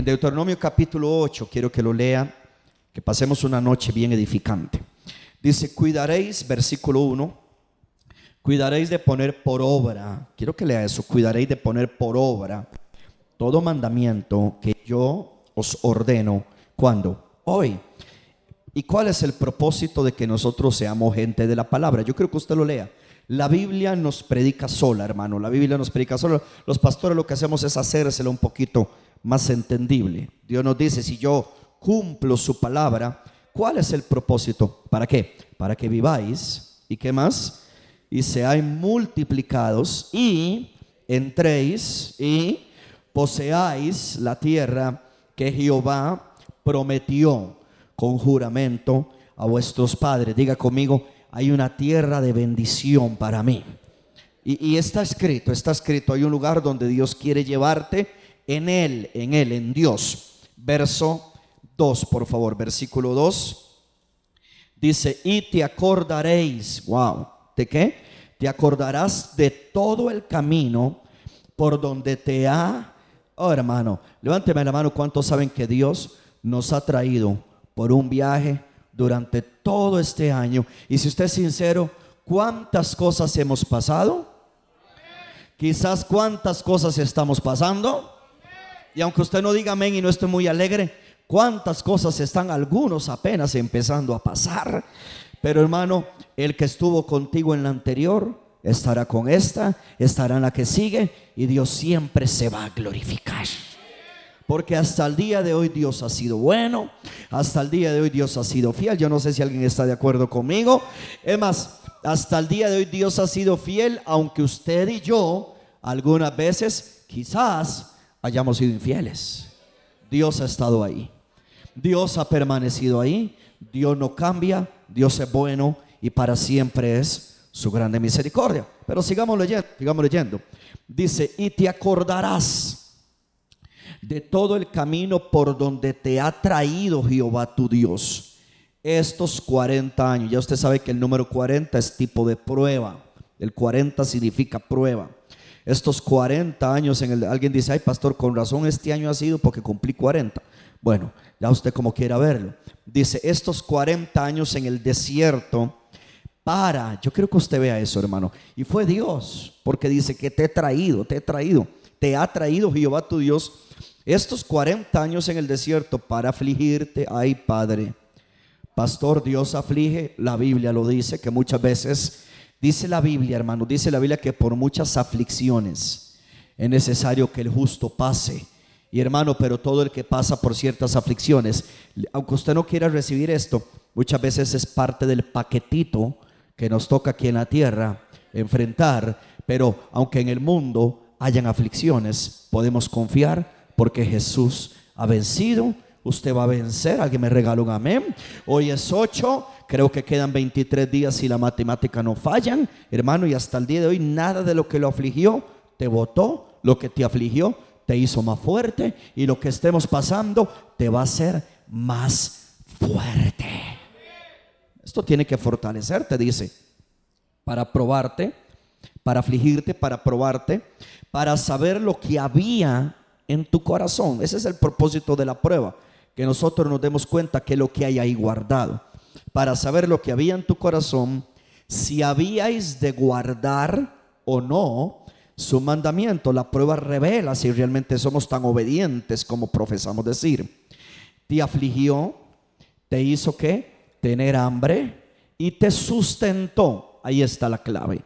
En Deuteronomio capítulo 8, quiero que lo lea, que pasemos una noche bien edificante. Dice, cuidaréis, versículo 1, cuidaréis de poner por obra, quiero que lea eso, cuidaréis de poner por obra todo mandamiento que yo os ordeno. ¿Cuándo? Hoy. ¿Y cuál es el propósito de que nosotros seamos gente de la palabra? Yo creo que usted lo lea. La Biblia nos predica sola, hermano. La Biblia nos predica sola. Los pastores lo que hacemos es hacérselo un poquito más entendible. Dios nos dice, si yo cumplo su palabra, ¿cuál es el propósito? ¿Para qué? Para que viváis. ¿Y qué más? Y seáis multiplicados y entréis y poseáis la tierra que Jehová prometió con juramento a vuestros padres. Diga conmigo, hay una tierra de bendición para mí. Y, está escrito, está escrito, hay un lugar donde Dios quiere llevarte en Él, en Él, en Dios. Verso 2, por favor, versículo 2. Dice, y te acordaréis, wow, ¿de qué? Te acordarás de todo el camino por donde te ha Oh, hermano, levánteme la mano. ¿Cuántos saben que Dios nos ha traído por un viaje durante todo este año? Y si usted es sincero, ¿cuántas cosas hemos pasado? Quizás cuántas cosas estamos pasando. Y aunque usted no diga amén y no esté muy alegre, cuántas cosas están algunos apenas empezando a pasar. Pero hermano, el que estuvo contigo en la anterior, estará con esta, estará en la que sigue y Dios siempre se va a glorificar. Porque hasta el día de hoy Dios ha sido bueno, hasta el día de hoy Dios ha sido fiel. Yo no sé si alguien está de acuerdo conmigo. Es más, hasta el día de hoy Dios ha sido fiel, aunque usted y yo algunas veces quizás hayamos sido infieles. Dios ha estado ahí. Dios ha permanecido ahí. Dios no cambia. Dios es bueno y para siempre es su grande misericordia. Pero sigamos leyendo, sigamos leyendo. Dice, y te acordarás de todo el camino por donde te ha traído Jehová tu Dios estos 40 años. Ya usted sabe que el número 40 es tipo de prueba. El 40 significa prueba. Estos 40 años en el alguien dice, "Ay, pastor, con razón este año ha sido porque cumplí 40." Bueno, ya usted como quiera verlo. Dice, "Estos 40 años en el desierto para. Yo quiero que usted vea eso, hermano. Y fue Dios, porque dice que te he traído, te he traído, te ha traído Jehová tu Dios estos 40 años en el desierto para afligirte. Ay, Padre. Pastor, Dios aflige, la Biblia lo dice, que muchas veces, dice la Biblia, hermano, dice la Biblia que por muchas aflicciones es necesario que el justo pase. Y hermano, pero todo el que pasa por ciertas aflicciones, aunque usted no quiera recibir esto, muchas veces es parte del paquetito que nos toca aquí en la tierra enfrentar, pero aunque en el mundo hayan aflicciones, podemos confiar porque Jesús ha vencido. Usted va a vencer. Alguien me regaló un amén. Hoy es 8. Creo que quedan 23 días si la matemática no fallan. Hermano, y hasta el día de hoy nada de lo que lo afligió te votó. Lo que te afligió te hizo más fuerte. Y lo que estemos pasando te va a hacer más fuerte. Esto tiene que fortalecerte, dice, para probarte, para afligirte, para probarte, para saber lo que había en tu corazón. Ese es el propósito de la prueba, que nosotros nos demos cuenta que lo que hay ahí guardado. Para saber lo que había en tu corazón, si habíais de guardar o no su mandamiento. La prueba revela si realmente somos tan obedientes como profesamos decir. Te afligió, te hizo qué? tener hambre y te sustentó. Ahí está la clave.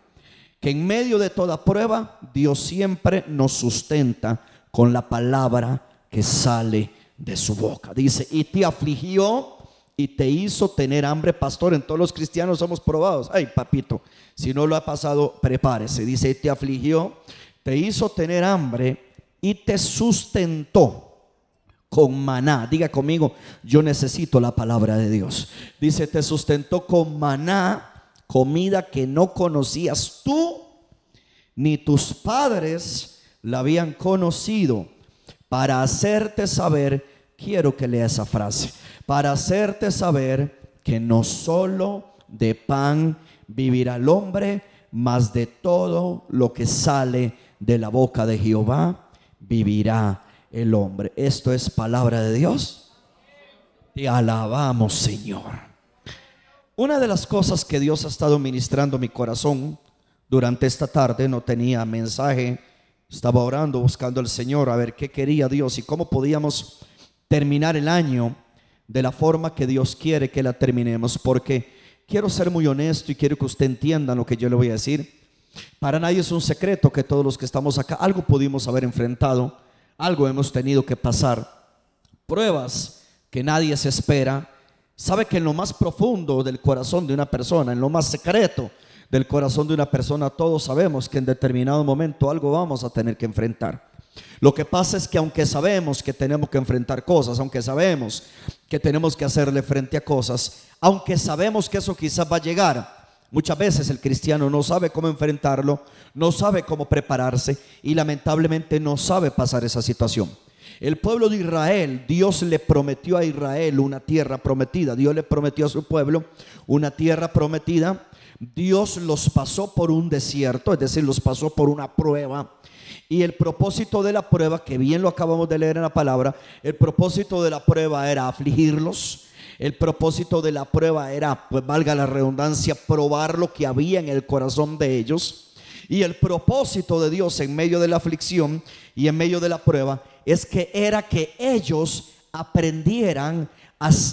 Que en medio de toda prueba, Dios siempre nos sustenta con la palabra que sale de su boca. Dice, y te afligió y te hizo tener hambre, pastor. En todos los cristianos somos probados. Ay, papito, si no lo ha pasado, prepárese. Dice, y te afligió, te hizo tener hambre y te sustentó con maná. Diga conmigo, yo necesito la palabra de Dios. Dice, te sustentó con maná, comida que no conocías tú, ni tus padres la habían conocido, para hacerte saber, quiero que lea esa frase, para hacerte saber que no solo de pan vivirá el hombre, mas de todo lo que sale de la boca de Jehová vivirá el hombre. Esto es palabra de Dios. Te alabamos, Señor. Una de las cosas que Dios ha estado ministrando mi corazón durante esta tarde, no tenía mensaje, estaba orando, buscando al Señor a ver qué quería Dios y cómo podíamos terminar el año de la forma que Dios quiere que la terminemos, porque quiero ser muy honesto y quiero que usted entienda lo que yo le voy a decir. Para nadie es un secreto que todos los que estamos acá algo pudimos haber enfrentado, algo hemos tenido que pasar, pruebas que nadie se espera. Sabe que en lo más profundo del corazón de una persona, en lo más secreto del corazón de una persona, todos sabemos que en determinado momento algo vamos a tener que enfrentar. Lo que pasa es que aunque sabemos que tenemos que enfrentar cosas, aunque sabemos que tenemos que hacerle frente a cosas, aunque sabemos que eso quizás va a llegar, muchas veces el cristiano no sabe cómo enfrentarlo, no sabe cómo prepararse y lamentablemente no sabe pasar esa situación. El pueblo de Israel, Dios le prometió a Israel una tierra prometida, Dios le prometió a su pueblo una tierra prometida, Dios los pasó por un desierto, es decir, los pasó por una prueba y el propósito de la prueba, que bien lo acabamos de leer en la palabra, el propósito de la prueba era afligirlos. El propósito de la prueba era, pues valga la redundancia, probar lo que había en el corazón de ellos. Y el propósito de Dios en medio de la aflicción y en medio de la prueba es que era que ellos aprendieran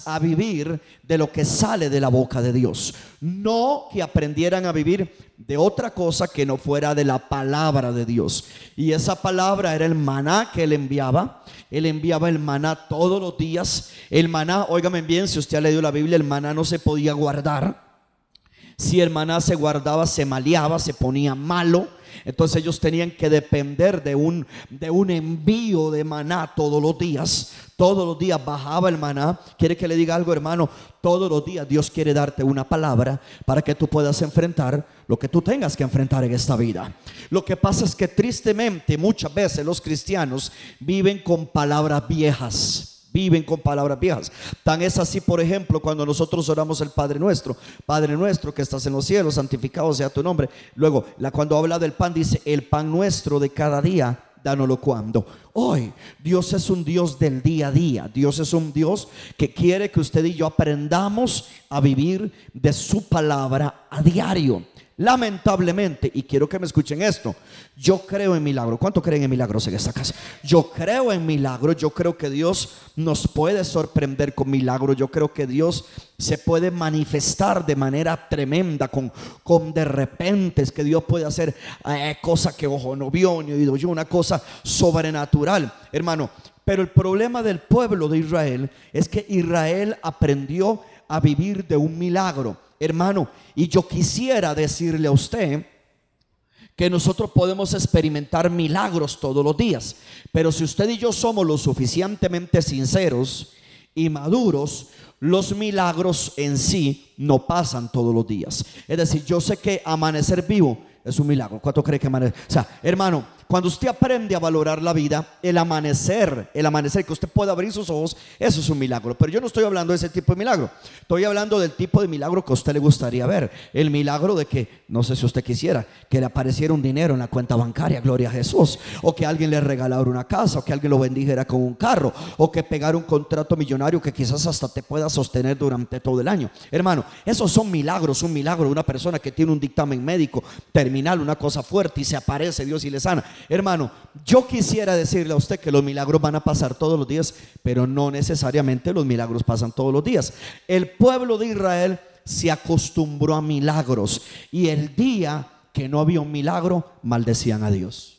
a, vivir de lo que sale de la boca de Dios. No que aprendieran a vivir de otra cosa que no fuera de la palabra de Dios. Y esa palabra era el maná que él enviaba. Él enviaba el maná todos los días. El maná, óigame bien, si usted ha leído la Biblia, el maná no se podía guardar. Si el maná se guardaba, se maleaba, se ponía malo entonces ellos tenían que depender de un, de un envío de maná todos los días. Todos los días bajaba el maná. Quiere que le diga algo, hermano. Todos los días Dios quiere darte una palabra para que tú puedas enfrentar lo que tú tengas que enfrentar en esta vida. Lo que pasa es que tristemente muchas veces los cristianos viven con palabras viejas viven con palabras viejas. Tan es así, por ejemplo, cuando nosotros oramos el Padre nuestro, Padre nuestro que estás en los cielos, santificado sea tu nombre. Luego, la, cuando habla del pan, dice, el pan nuestro de cada día, dánoslo cuando. Hoy, Dios es un Dios del día a día. Dios es un Dios que quiere que usted y yo aprendamos a vivir de su palabra a diario. Lamentablemente, y quiero que me escuchen esto, yo creo en milagros. ¿Cuánto creen en milagros en esta casa? Yo creo en milagros, yo creo que Dios nos puede sorprender con milagros, yo creo que Dios se puede manifestar de manera tremenda, con, con de repente, es que Dios puede hacer eh, cosas que ojo no vio ni oído yo, una cosa sobrenatural, hermano. Pero el problema del pueblo de Israel es que Israel aprendió a vivir de un milagro hermano. Y yo quisiera decirle a usted que nosotros podemos experimentar milagros todos los días. Pero si usted y yo somos lo suficientemente sinceros y maduros, los milagros en sí no pasan todos los días. Es decir, yo sé que amanecer vivo es un milagro. ¿Cuánto cree que amanecer? O sea, hermano, cuando usted aprende a valorar la vida, el amanecer, el amanecer, que usted pueda abrir sus ojos, eso es un milagro. Pero yo no estoy hablando de ese tipo de milagro. Estoy hablando del tipo de milagro que a usted le gustaría ver. El milagro de que, no sé si usted quisiera, que le apareciera un dinero en la cuenta bancaria, gloria a Jesús. O que alguien le regalara una casa, o que alguien lo bendijera con un carro, o que pegara un contrato millonario que quizás hasta te pueda sostener durante todo el año. Hermano, esos son milagros. Un milagro de una persona que tiene un dictamen médico terminal, una cosa fuerte y se aparece Dios y le sana. Hermano, yo quisiera decirle a usted que los milagros van a pasar todos los días, pero no necesariamente los milagros pasan todos los días. El pueblo de Israel se acostumbró a milagros y el día que no había un milagro, maldecían a Dios.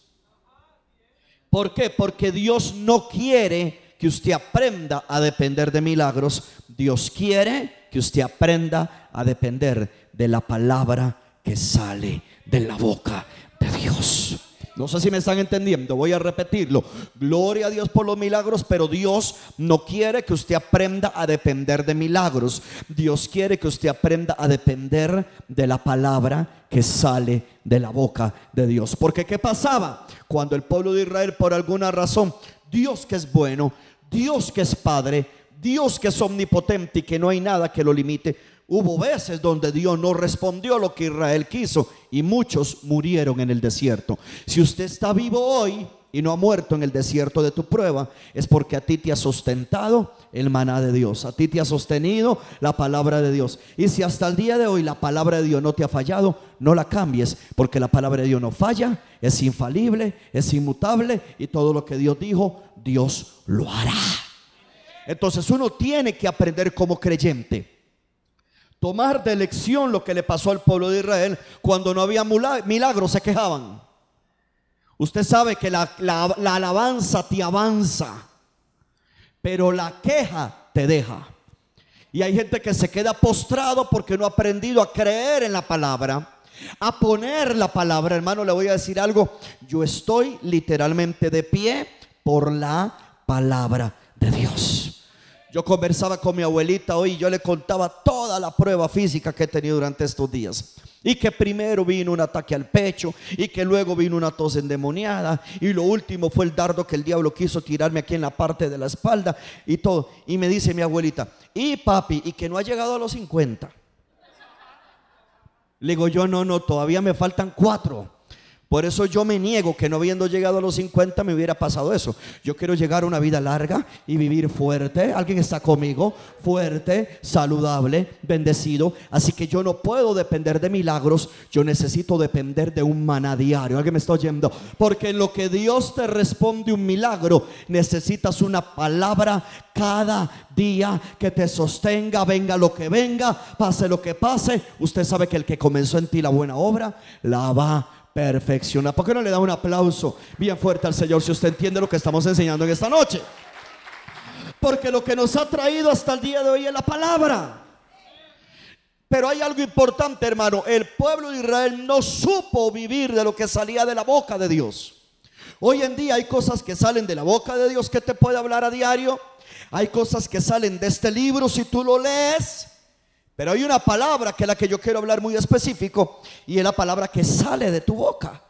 ¿Por qué? Porque Dios no quiere que usted aprenda a depender de milagros. Dios quiere que usted aprenda a depender de la palabra que sale de la boca de Dios. No sé si me están entendiendo, voy a repetirlo. Gloria a Dios por los milagros, pero Dios no quiere que usted aprenda a depender de milagros. Dios quiere que usted aprenda a depender de la palabra que sale de la boca de Dios. Porque ¿qué pasaba? Cuando el pueblo de Israel por alguna razón, Dios que es bueno, Dios que es Padre, Dios que es omnipotente y que no hay nada que lo limite, Hubo veces donde Dios no respondió lo que Israel quiso y muchos murieron en el desierto. Si usted está vivo hoy, y no ha muerto en el desierto de tu prueba, es porque a ti te ha sustentado el maná de Dios, a ti te ha sostenido la palabra de Dios. Y si hasta el día de hoy la palabra de Dios no te ha fallado, no la cambies, porque la palabra de Dios no falla, es infalible, es inmutable y todo lo que Dios dijo, Dios lo hará. Entonces uno tiene que aprender como creyente tomar de lección lo que le pasó al pueblo de Israel cuando no había milagros, se quejaban. Usted sabe que la, alabanza te avanza, pero la queja te deja. Y hay gente que se queda postrado porque no ha aprendido a creer en la palabra, a poner la palabra. Hermano, le voy a decir algo. Yo estoy literalmente de pie por la palabra de Dios. Yo conversaba con mi abuelita hoy y yo le contaba toda la prueba física que he tenido durante estos días. Y que primero vino un ataque al pecho y que luego vino una tos endemoniada y lo último fue el dardo que el diablo quiso tirarme aquí en la parte de la espalda y todo. Y me dice mi abuelita, y papi, y que no ha llegado a los 50. Le digo yo, no, no, todavía me faltan cuatro. Por eso yo me niego que no habiendo llegado a los 50 me hubiera pasado eso. Yo quiero llegar a una vida larga y vivir fuerte. Alguien está conmigo, fuerte, saludable, bendecido. Así que yo no puedo depender de milagros. Yo necesito depender de un maná diario. Alguien me está oyendo. Porque en lo que Dios te responde un milagro, necesitas una palabra cada día que te sostenga, venga lo que venga, pase lo que pase. Usted sabe que el que comenzó en ti la buena obra, la va perfecciona. ¿Por qué no le da un aplauso bien fuerte al Señor si usted entiende lo que estamos enseñando en esta noche? Porque lo que nos ha traído hasta el día de hoy es la palabra. Pero hay algo importante, hermano. El pueblo de Israel no supo vivir de lo que salía de la boca de Dios. Hoy en día hay cosas que salen de la boca de Dios que te puede hablar a diario. Hay cosas que salen de este libro si tú lo lees. Pero hay una palabra que es la que yo quiero hablar muy específico y es la palabra que sale de tu boca.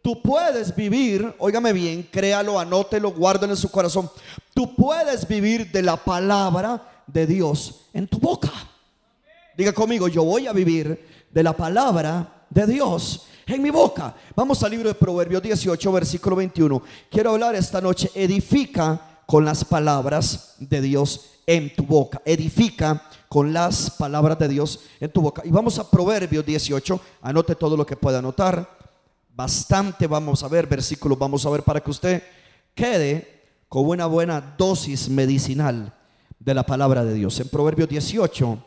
Tú puedes vivir, óigame bien, créalo, anótelo, guárdalo en su corazón. Tú puedes vivir de la palabra de Dios en tu boca. Diga conmigo, yo voy a vivir de la palabra de Dios en mi boca. Vamos al libro de Proverbios 18, versículo 21. Quiero hablar esta noche, edifica con las palabras de Dios en tu boca. Edifica con las palabras de Dios en tu boca. Y vamos a Proverbios 18, anote todo lo que pueda anotar. Bastante vamos a ver, versículos vamos a ver para que usted quede con una buena dosis medicinal de la palabra de Dios. En Proverbios 18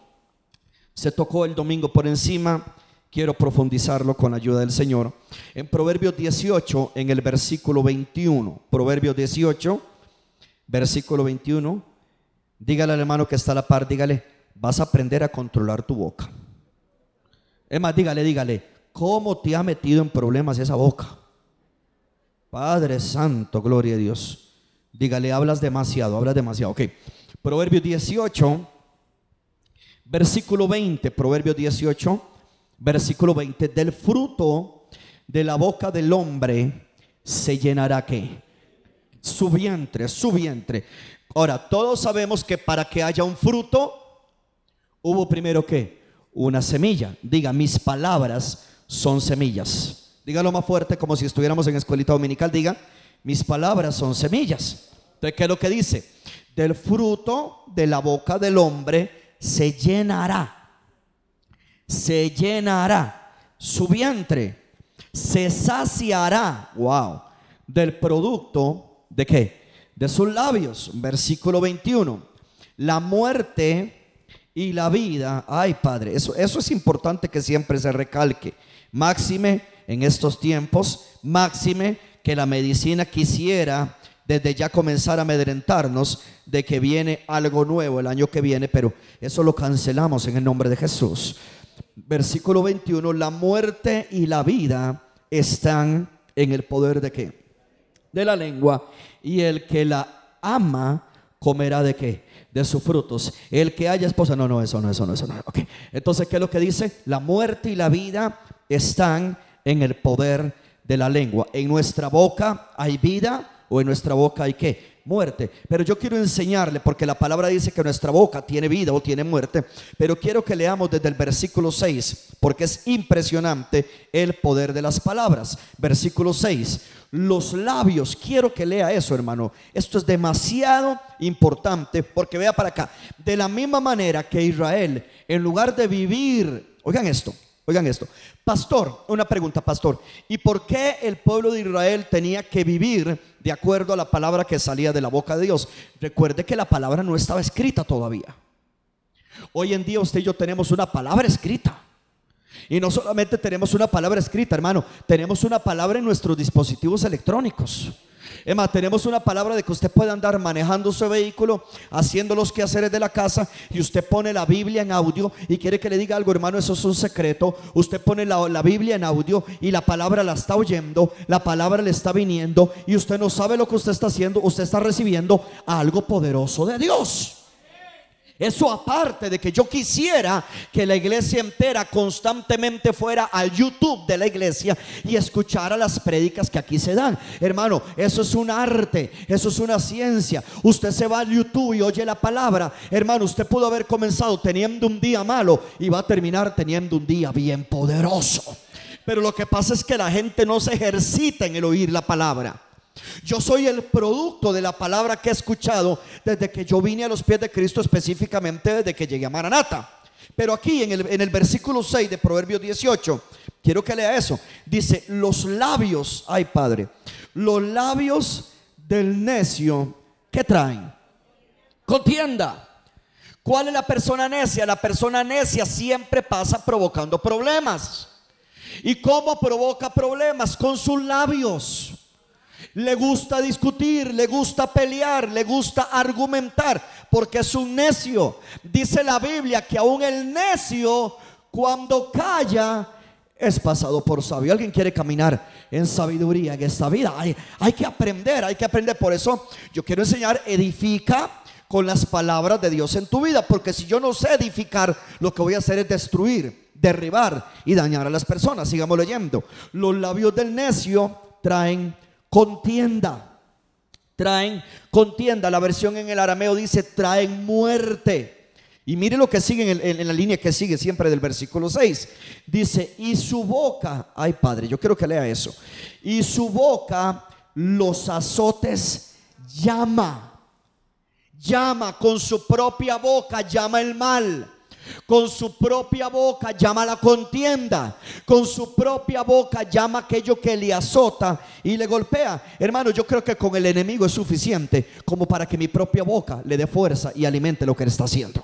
se tocó el domingo por encima, quiero profundizarlo con la ayuda del Señor. En Proverbios 18, en el versículo 21, Proverbios 18, versículo 21, dígale al hermano que está a la par, dígale, vas a aprender a controlar tu boca. Es más, dígale, dígale, ¿cómo te ha metido en problemas esa boca? Padre Santo, gloria a Dios. Dígale, hablas demasiado, hablas demasiado. Ok. Proverbios 18, versículo 20. Proverbios 18, versículo 20. Del fruto de la boca del hombre se llenará qué? Su vientre, su vientre. Ahora, todos sabemos que para que haya un fruto, hubo primero que una semilla. Diga, mis palabras son semillas. Dígalo más fuerte como si estuviéramos en escuelita dominical. Diga, mis palabras son semillas. Entonces, ¿qué es lo que dice? Del fruto de la boca del hombre se llenará. Se llenará su vientre. Se saciará. Wow. Del producto de qué? De sus labios. Versículo 21. La muerte y la vida. Ay, Padre, eso, eso es importante que siempre se recalque. Máxime en estos tiempos, máxime que la medicina quisiera desde ya comenzar a amedrentarnos de que viene algo nuevo el año que viene, pero eso lo cancelamos en el nombre de Jesús. Versículo 21, la muerte y la vida están en el poder de qué? De la lengua, y el que la ama comerá de qué? De sus frutos. El que haya esposa, no, no, eso no, eso no, eso no. Okay. Entonces, ¿qué es lo que dice? La muerte y la vida están en el poder de la lengua. En nuestra boca hay vida o en nuestra boca hay qué? muerte. Pero yo quiero enseñarle, porque la palabra dice que nuestra boca tiene vida o tiene muerte, pero quiero que leamos desde el versículo 6, porque es impresionante el poder de las palabras. Versículo 6, los labios, quiero que lea eso hermano, esto es demasiado importante, porque vea para acá, de la misma manera que Israel, en lugar de vivir, oigan esto, Oigan esto, pastor, una pregunta, pastor, ¿y por qué el pueblo de Israel tenía que vivir de acuerdo a la palabra que salía de la boca de Dios? Recuerde que la palabra no estaba escrita todavía. Hoy en día usted y yo tenemos una palabra escrita. Y no solamente tenemos una palabra escrita, hermano, tenemos una palabra en nuestros dispositivos electrónicos. Emma, tenemos una palabra de que usted puede andar manejando su vehículo, haciendo los quehaceres de la casa y usted pone la Biblia en audio y quiere que le diga algo, hermano, eso es un secreto. Usted pone la, la Biblia en audio y la palabra la está oyendo, la palabra le está viniendo y usted no sabe lo que usted está haciendo, usted está recibiendo algo poderoso de Dios. Eso aparte de que yo quisiera que la iglesia entera constantemente fuera al YouTube de la iglesia y escuchara las prédicas que aquí se dan. Hermano, eso es un arte, eso es una ciencia. Usted se va al YouTube y oye la palabra. Hermano, usted pudo haber comenzado teniendo un día malo y va a terminar teniendo un día bien poderoso. Pero lo que pasa es que la gente no se ejercita en el oír la palabra. Yo soy el producto de la palabra que he escuchado desde que yo vine a los pies de Cristo, específicamente desde que llegué a Maranata. Pero aquí en el, en el versículo 6 de Proverbios 18, quiero que lea eso. Dice, los labios, ay Padre, los labios del necio, ¿qué traen? Contienda. ¿Cuál es la persona necia? La persona necia siempre pasa provocando problemas. ¿Y cómo provoca problemas? Con sus labios le gusta discutir, le gusta pelear, le gusta argumentar, porque es un necio. Dice la Biblia que aún el necio, cuando calla, es pasado por sabio. Alguien quiere caminar en sabiduría en esta vida. Hay, hay que aprender, hay que aprender. Por eso yo quiero enseñar, edifica con las palabras de Dios en tu vida. Porque si yo no sé edificar, lo que voy a hacer es destruir, derribar y dañar a las personas. Sigamos leyendo. Los labios del necio traen contienda. Traen contienda. La versión en el arameo dice traen muerte. Y mire lo que sigue en, la línea que sigue siempre del versículo 6. Dice, y su boca, ay Padre, yo quiero que lea eso. Y su boca los azotes llama. Llama con su propia boca, llama el mal. Con su propia boca llama la contienda. Con su propia boca llama aquello que le azota y le golpea. Hermano, yo creo que con el enemigo es suficiente como para que mi propia boca le dé fuerza y alimente lo que le está haciendo.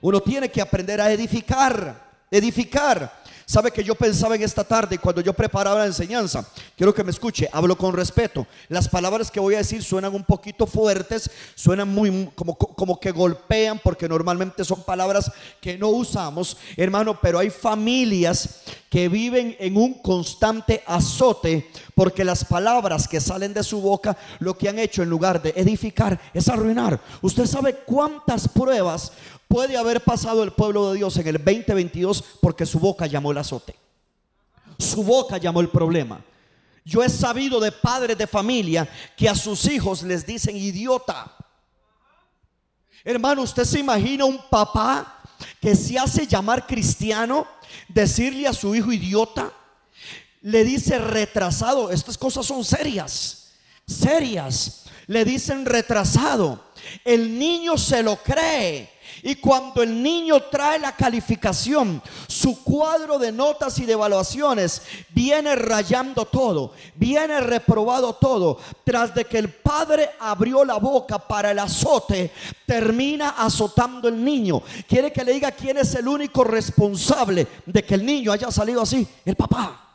Uno tiene que aprender a edificar, edificar. Sabe que yo pensaba en esta tarde cuando yo preparaba la enseñanza. Quiero que me escuche, hablo con respeto. Las palabras que voy a decir suenan un poquito fuertes, suenan muy como, como que golpean porque normalmente son palabras que no usamos, hermano, pero hay familias que viven en un constante azote porque las palabras que salen de su boca lo que han hecho en lugar de edificar es arruinar. Usted sabe cuántas pruebas puede haber pasado el pueblo de Dios en el 2022 porque su boca llamó el azote. Su boca llamó el problema. Yo he sabido de padres de familia que a sus hijos les dicen idiota. Hermano, ¿usted se imagina un papá que se hace llamar cristiano, decirle a su hijo idiota? Le dice retrasado. Estas cosas son serias, serias. Le dicen retrasado. El niño se lo cree y cuando el niño trae la calificación, su cuadro de notas y de evaluaciones viene rayando todo, viene reprobado todo. Tras de que el padre abrió la boca para el azote, termina azotando el niño. Quiere que le diga quién es el único responsable de que el niño haya salido así, el papá.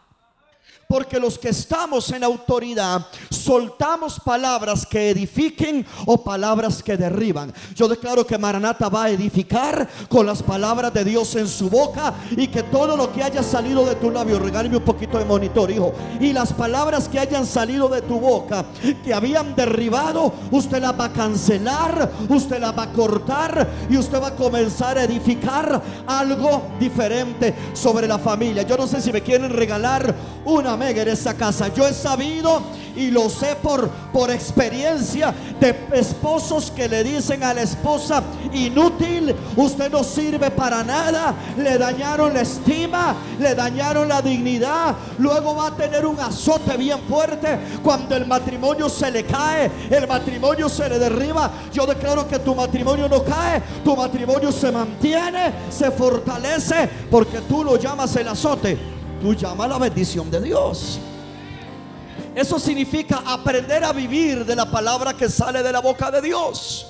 Porque los que estamos en autoridad soltamos palabras que edifiquen o palabras que derriban. Yo declaro que Maranata va a edificar con las palabras de Dios en su boca y que todo lo que haya salido de tu labio, regálame un poquito de monitor, hijo, y las palabras que hayan salido de tu boca, que habían derribado, usted las va a cancelar, usted las va a cortar y usted va a comenzar a edificar algo diferente sobre la familia. Yo no sé si me quieren regalar una en esa casa. Yo he sabido y lo sé por, por experiencia de esposos que le dicen a la esposa, inútil, usted no sirve para nada, le dañaron la estima, le dañaron la dignidad, luego va a tener un azote bien fuerte cuando el matrimonio se le cae, el matrimonio se le derriba. Yo declaro que tu matrimonio no cae, tu matrimonio se mantiene, se fortalece, porque tú lo llamas el azote, tú llamas la bendición de Dios. Eso significa aprender a vivir de la palabra que sale de la boca de Dios.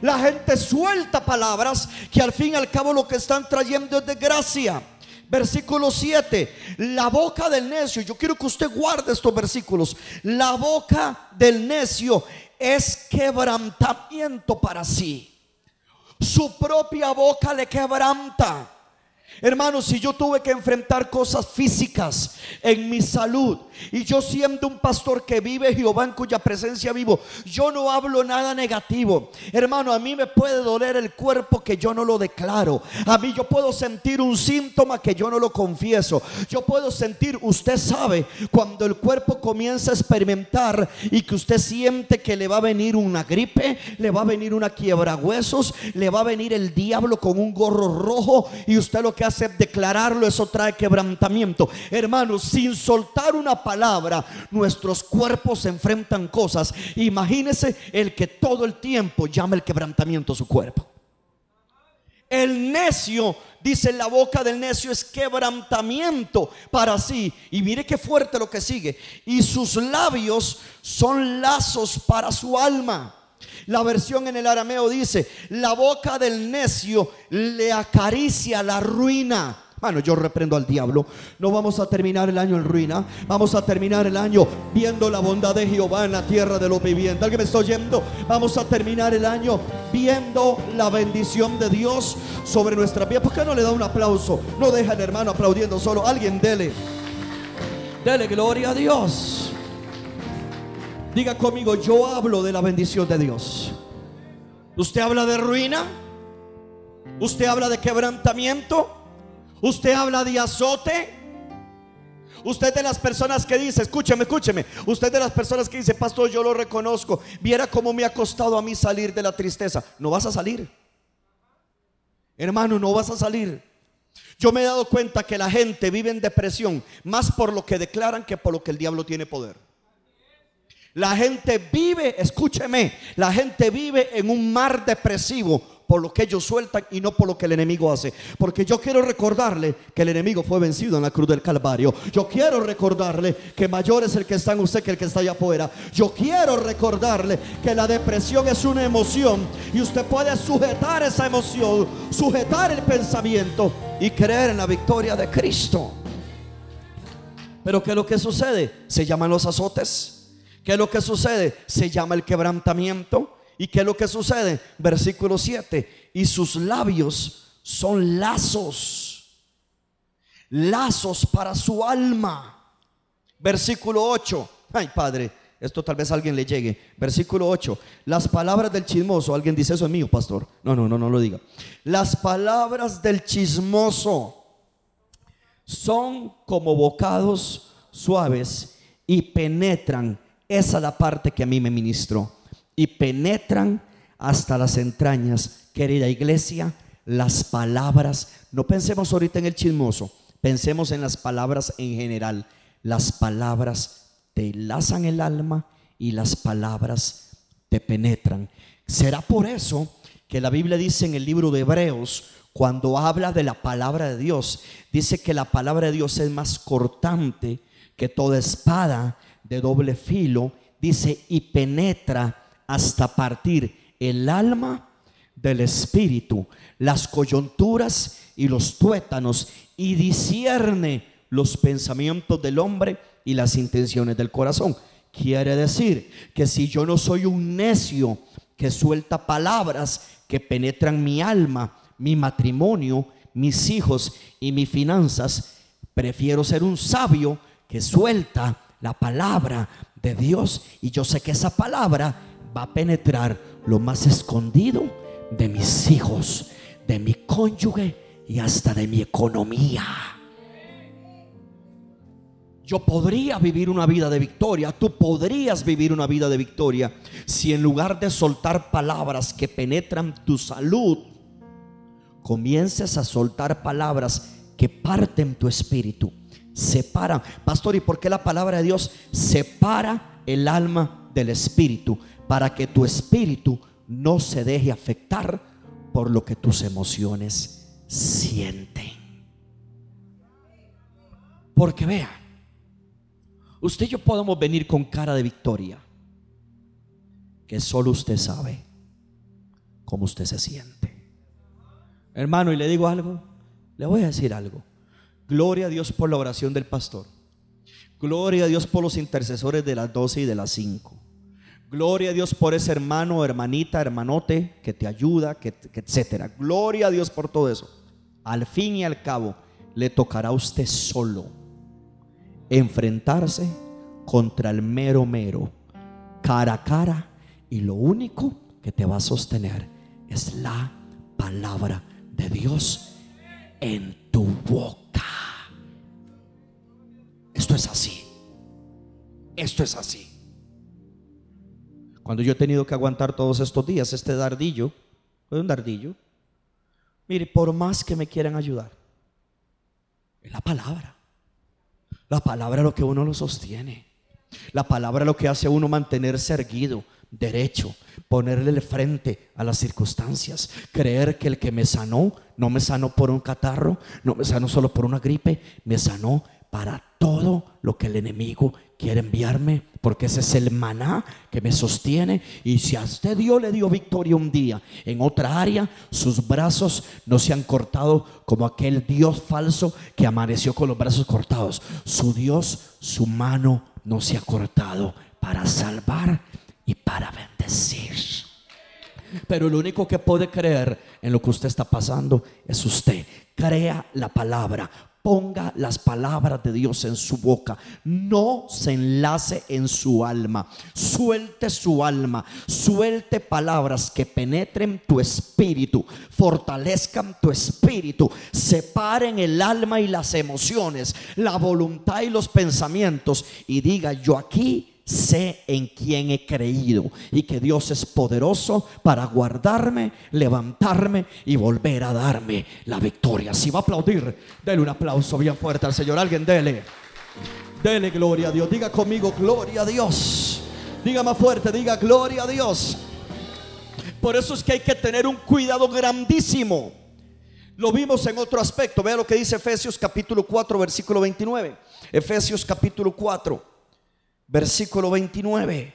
La gente suelta palabras que al fin y al cabo lo que están trayendo es desgracia. Versículo 7, la boca del necio, yo quiero que usted guarde estos versículos. La boca del necio es quebrantamiento para sí. Su propia boca le quebranta. Hermanos, si yo tuve que enfrentar cosas físicas en mi salud y yo siendo un pastor que vive Jehová en cuya presencia vivo, yo no hablo nada negativo. Hermano, a mí me puede doler el cuerpo que yo no lo declaro. A mí yo puedo sentir un síntoma que yo no lo confieso. Yo puedo sentir, usted sabe, cuando el cuerpo comienza a experimentar y que usted siente que le va a venir una gripe, le va a venir una quiebra huesos, le va a venir el diablo con un gorro rojo y usted lo que hace es declararlo, eso trae quebrantamiento. Hermanos, sin soltar una palabra palabra, nuestros cuerpos se enfrentan cosas. Imagínese el que todo el tiempo llama el quebrantamiento a su cuerpo. El necio, dice la boca del necio, es quebrantamiento para sí. Y mire qué fuerte lo que sigue. Y sus labios son lazos para su alma. La versión en el arameo dice, la boca del necio le acaricia la ruina. Bueno, yo reprendo al diablo. No vamos a terminar el año en ruina. Vamos a terminar el año viendo la bondad de Jehová en la tierra de los vivientes. ¿Alguien me está oyendo? Vamos a terminar el año viendo la bendición de Dios sobre nuestra vida. ¿Por qué no le da un aplauso? No deja el hermano aplaudiendo solo. Alguien dele. Dele gloria a Dios. Diga conmigo, yo hablo de la bendición de Dios. ¿Usted habla de ruina? ¿Usted habla de quebrantamiento? Usted habla de azote. Usted de las personas que dice, escúcheme, escúcheme. Usted de las personas que dice, pastor, yo lo reconozco. Viera cómo me ha costado a mí salir de la tristeza. No vas a salir. Hermano, no vas a salir. Yo me he dado cuenta que la gente vive en depresión más por lo que declaran que por lo que el diablo tiene poder. La gente vive, escúcheme, la gente vive en un mar depresivo por lo que ellos sueltan y no por lo que el enemigo hace. Porque yo quiero recordarle que el enemigo fue vencido en la cruz del Calvario. Yo quiero recordarle que mayor es el que está en usted que el que está allá afuera. Yo quiero recordarle que la depresión es una emoción y usted puede sujetar esa emoción, sujetar el pensamiento y creer en la victoria de Cristo. Pero ¿qué es lo que sucede? Se llaman los azotes. ¿Qué es lo que sucede? Se llama el quebrantamiento. ¿Y qué es lo que sucede? Versículo 7. Y sus labios son lazos. Lazos para su alma. Versículo 8. Ay, Padre, esto tal vez a alguien le llegue. Versículo 8. Las palabras del chismoso. Alguien dice eso es mío, pastor. No, no, no, no lo diga. Las palabras del chismoso son como bocados suaves y penetran. Esa es la parte que a mí me ministró y penetran hasta las entrañas. Querida iglesia, las palabras, no pensemos ahorita en el chismoso, pensemos en las palabras en general. Las palabras te lazan el alma y las palabras te penetran. Será por eso que la Biblia dice en el libro de Hebreos, cuando habla de la palabra de Dios, dice que la palabra de Dios es más cortante que toda espada de doble filo, dice, y penetra hasta partir el alma del espíritu, las coyunturas y los tuétanos, y discierne los pensamientos del hombre y las intenciones del corazón. Quiere decir que si yo no soy un necio que suelta palabras que penetran mi alma, mi matrimonio, mis hijos y mis finanzas, prefiero ser un sabio que suelta la palabra de Dios y yo sé que esa palabra va a penetrar lo más escondido de mis hijos, de mi cónyuge y hasta de mi economía. Yo podría vivir una vida de victoria, tú podrías vivir una vida de victoria si en lugar de soltar palabras que penetran tu salud, comiences a soltar palabras que parten tu espíritu, separan. Pastor, ¿y por qué la palabra de Dios separa el alma del espíritu? Para que tu espíritu no se deje afectar por lo que tus emociones sienten. Porque vea, Usted y yo podemos venir con cara de victoria, que solo usted sabe cómo usted se siente. Hermano, y le digo algo, le voy a decir algo. Gloria a Dios por la oración del pastor. Gloria a Dios por los intercesores de las 12 y de las 5. Gloria a Dios por ese hermano, hermanita, hermanote que te ayuda, que, etcétera. Gloria a Dios por todo eso. Al fin y al cabo, le tocará a usted solo enfrentarse contra el mero mero, cara a cara, y lo único que te va a sostener es la palabra de Dios en tu boca. Esto es así. Esto es así. Cuando yo he tenido que aguantar todos estos días este dardillo, un dardillo, mire, por más que me quieran ayudar, es la palabra. La palabra es lo que uno lo sostiene. La palabra lo que hace a uno mantenerse erguido, derecho, ponerle frente a las circunstancias, creer que el que me sanó no me sanó por un catarro, no me sanó solo por una gripe, me sanó para todo lo que el enemigo quiere enviarme, porque ese es el maná que me sostiene. Y si a usted Dios le dio victoria un día en otra área, sus brazos no se han cortado como aquel Dios falso que amaneció con los brazos cortados. Su Dios, su mano no se ha cortado para salvar y para bendecir. Pero lo único que puede creer en lo que usted está pasando es usted. Crea la palabra, Ponga las palabras de Dios en su boca. No se enlace en su alma. Suelte su alma. Suelte palabras que penetren tu espíritu. Fortalezcan tu espíritu. Separen el alma y las emociones. La voluntad y los pensamientos. Y diga, yo aquí sé en quién he creído y que Dios es poderoso para guardarme, levantarme y volver a darme la victoria. Si va a aplaudir, dele un aplauso bien fuerte al Señor. Alguien dele. Dele gloria a Dios. Diga conmigo, gloria a Dios. Diga más fuerte, diga gloria a Dios. Por eso es que hay que tener un cuidado grandísimo. Lo vimos en otro aspecto. Vea lo que dice Efesios capítulo 4, versículo 29. Efesios capítulo 4 versículo 29.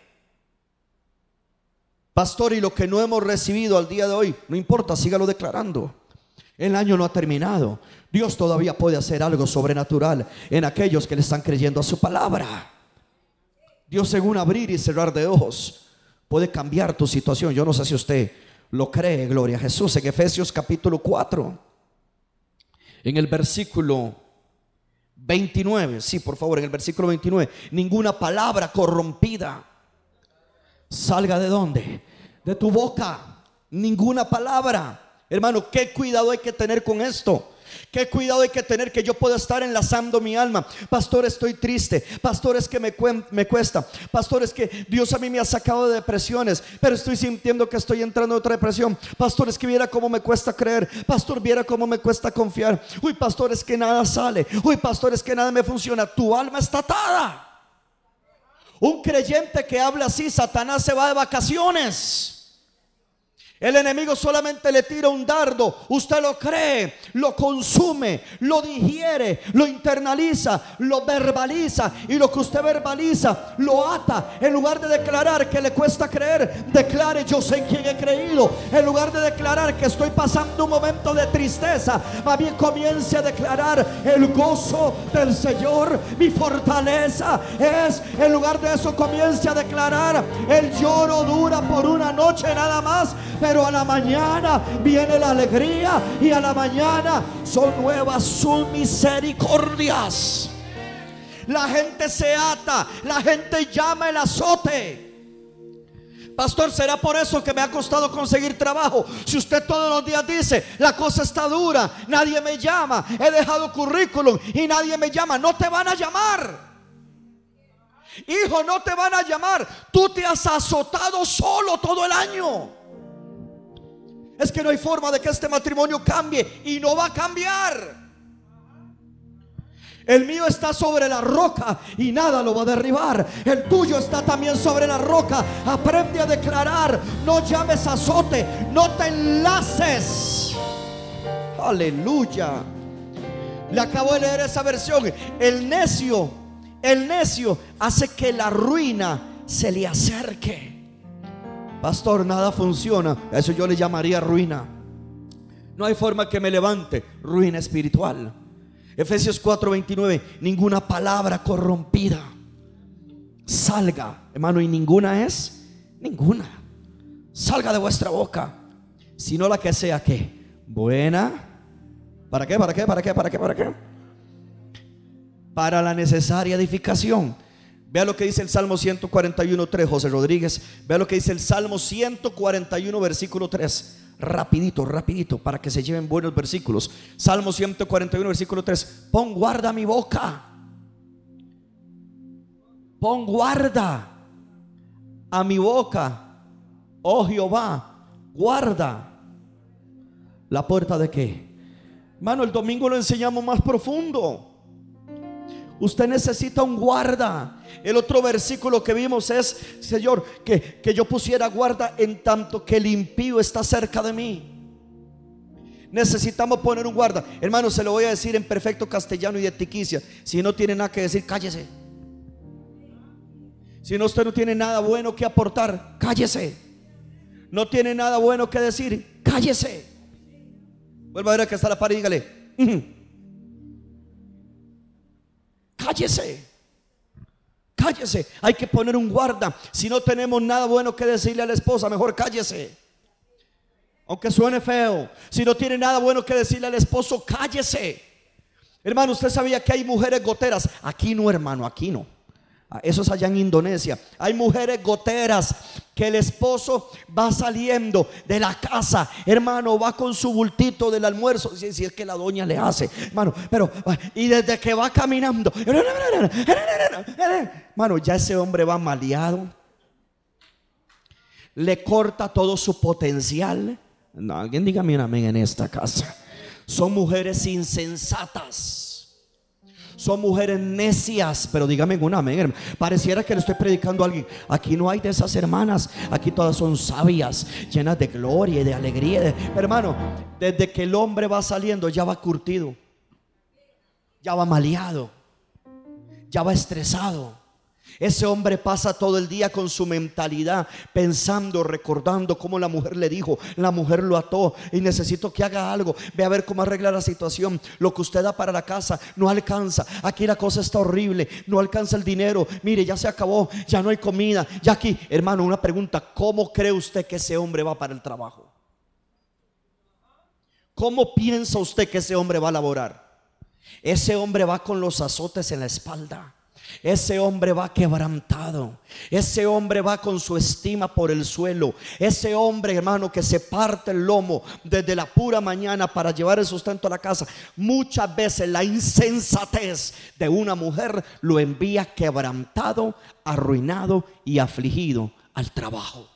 Pastor, y lo que no hemos recibido al día de hoy, no importa, sígalo declarando. El año no ha terminado. Dios todavía puede hacer algo sobrenatural en aquellos que le están creyendo a su palabra. Dios un abrir y cerrar de ojos puede cambiar tu situación. Yo no sé si usted lo cree, gloria a Jesús. En Efesios capítulo 4, en el versículo 29, sí, por favor, en el versículo 29, ninguna palabra corrompida salga de dónde? De tu boca. Ninguna palabra. Hermano, qué cuidado hay que tener con esto. Qué cuidado hay que tener que yo pueda estar enlazando mi alma. Pastor, estoy triste. Pastor, es que me, me cuesta. Pastor, es que Dios a mí me ha sacado de depresiones, pero estoy sintiendo que estoy entrando en otra depresión. Pastor, es que viera cómo me cuesta creer. Pastor, viera cómo me cuesta confiar. Uy, pastor, es que nada sale. Uy, pastor, es que nada me funciona. Tu alma está atada. Un creyente que habla así, Satanás se va de vacaciones. El enemigo solamente le tira un dardo. Usted lo cree, lo consume, lo digiere, lo internaliza, lo verbaliza. Y lo que usted verbaliza lo ata. En lugar de declarar que le cuesta creer, declare yo sé en quién he creído. En lugar de declarar que estoy pasando un momento de tristeza, más bien comience a declarar el gozo del Señor. Mi fortaleza es. En lugar de eso comience a declarar el lloro dura por una noche nada más. Pero a la mañana viene la alegría y a la mañana son nuevas sus misericordias. La gente se ata, la gente llama el azote. Pastor, ¿será por eso que me ha costado conseguir trabajo? Si usted todos los días dice, la cosa está dura, nadie me llama, he dejado currículum y nadie me llama, no te van a llamar. Hijo, no te van a llamar. Tú te has azotado solo todo el año. Es que no hay forma de que este matrimonio cambie y no va a cambiar. El mío está sobre la roca y nada lo va a derribar. El tuyo está también sobre la roca. Aprende a declarar. No llames azote. No te enlaces. Aleluya. Le acabo de leer esa versión. El necio, el necio hace que la ruina se le acerque. Pastor, nada funciona. Eso yo le llamaría ruina. No hay forma que me levante. Ruina espiritual. Efesios 4:29, ninguna palabra corrompida salga, hermano, y ninguna es, ninguna, salga de vuestra boca, sino la que sea que buena, ¿para qué? ¿Para qué? ¿Para qué? ¿Para qué? ¿Para qué? Para la necesaria edificación. Vea lo que dice el Salmo 141, 3, José Rodríguez. Vea lo que dice el Salmo 141, versículo 3 rapidito, rapidito, para que se lleven buenos versículos. Salmo 141, versículo 3. Pon guarda mi boca. Pon guarda a mi boca. Oh Jehová, guarda la puerta de qué. Hermano, el domingo lo enseñamos más profundo. Usted necesita un guarda. El otro versículo que vimos es, Señor, que, que yo pusiera guarda en tanto que el impío está cerca de mí. Necesitamos poner un guarda. Hermano, se lo voy a decir en perfecto castellano y de tiquicia. Si no tiene nada que decir, cállese. Si no, usted no tiene nada bueno que aportar, cállese. No tiene nada bueno que decir, cállese. Vuelva a ver que está la pared y dígale. Cállese. Cállese. Hay que poner un guarda. Si no tenemos nada bueno que decirle a la esposa, mejor cállese. Aunque suene feo. Si no tiene nada bueno que decirle al esposo, cállese. Hermano, usted sabía que hay mujeres goteras. Aquí no, hermano, aquí no. Ah, eso es allá en Indonesia. Hay mujeres goteras que el esposo va saliendo de la casa, hermano, va con su bultito del almuerzo, si, es que la doña le hace, hermano, pero, y desde que va caminando, hermano, ya ese hombre va maleado, le corta todo su potencial. No, alguien dígame un amén en esta casa. Son mujeres insensatas son mujeres necias, pero dígame un amén. Pareciera que le estoy predicando a alguien. Aquí no hay de esas hermanas. Aquí todas son sabias, llenas de gloria y de alegría. hermano, desde que el hombre va saliendo, ya va curtido, ya va maleado, ya va estresado. Ese hombre pasa todo el día con su mentalidad pensando, recordando cómo la mujer le dijo, la mujer lo ató y necesito que haga algo. Ve a ver cómo arregla la situación. Lo que usted da para la casa no alcanza. Aquí la cosa está horrible, no alcanza el dinero. Mire, ya se acabó, ya no hay comida. Ya aquí, hermano, una pregunta, ¿cómo cree usted que ese hombre va para el trabajo? ¿Cómo piensa usted que ese hombre va a laborar? Ese hombre va con los azotes en la espalda. Ese hombre va quebrantado. Ese hombre va con su estima por el suelo. Ese hombre, hermano, que se parte el lomo desde la pura mañana para llevar el sustento a la casa. Muchas veces la insensatez de una mujer lo envía quebrantado, arruinado y afligido al trabajo.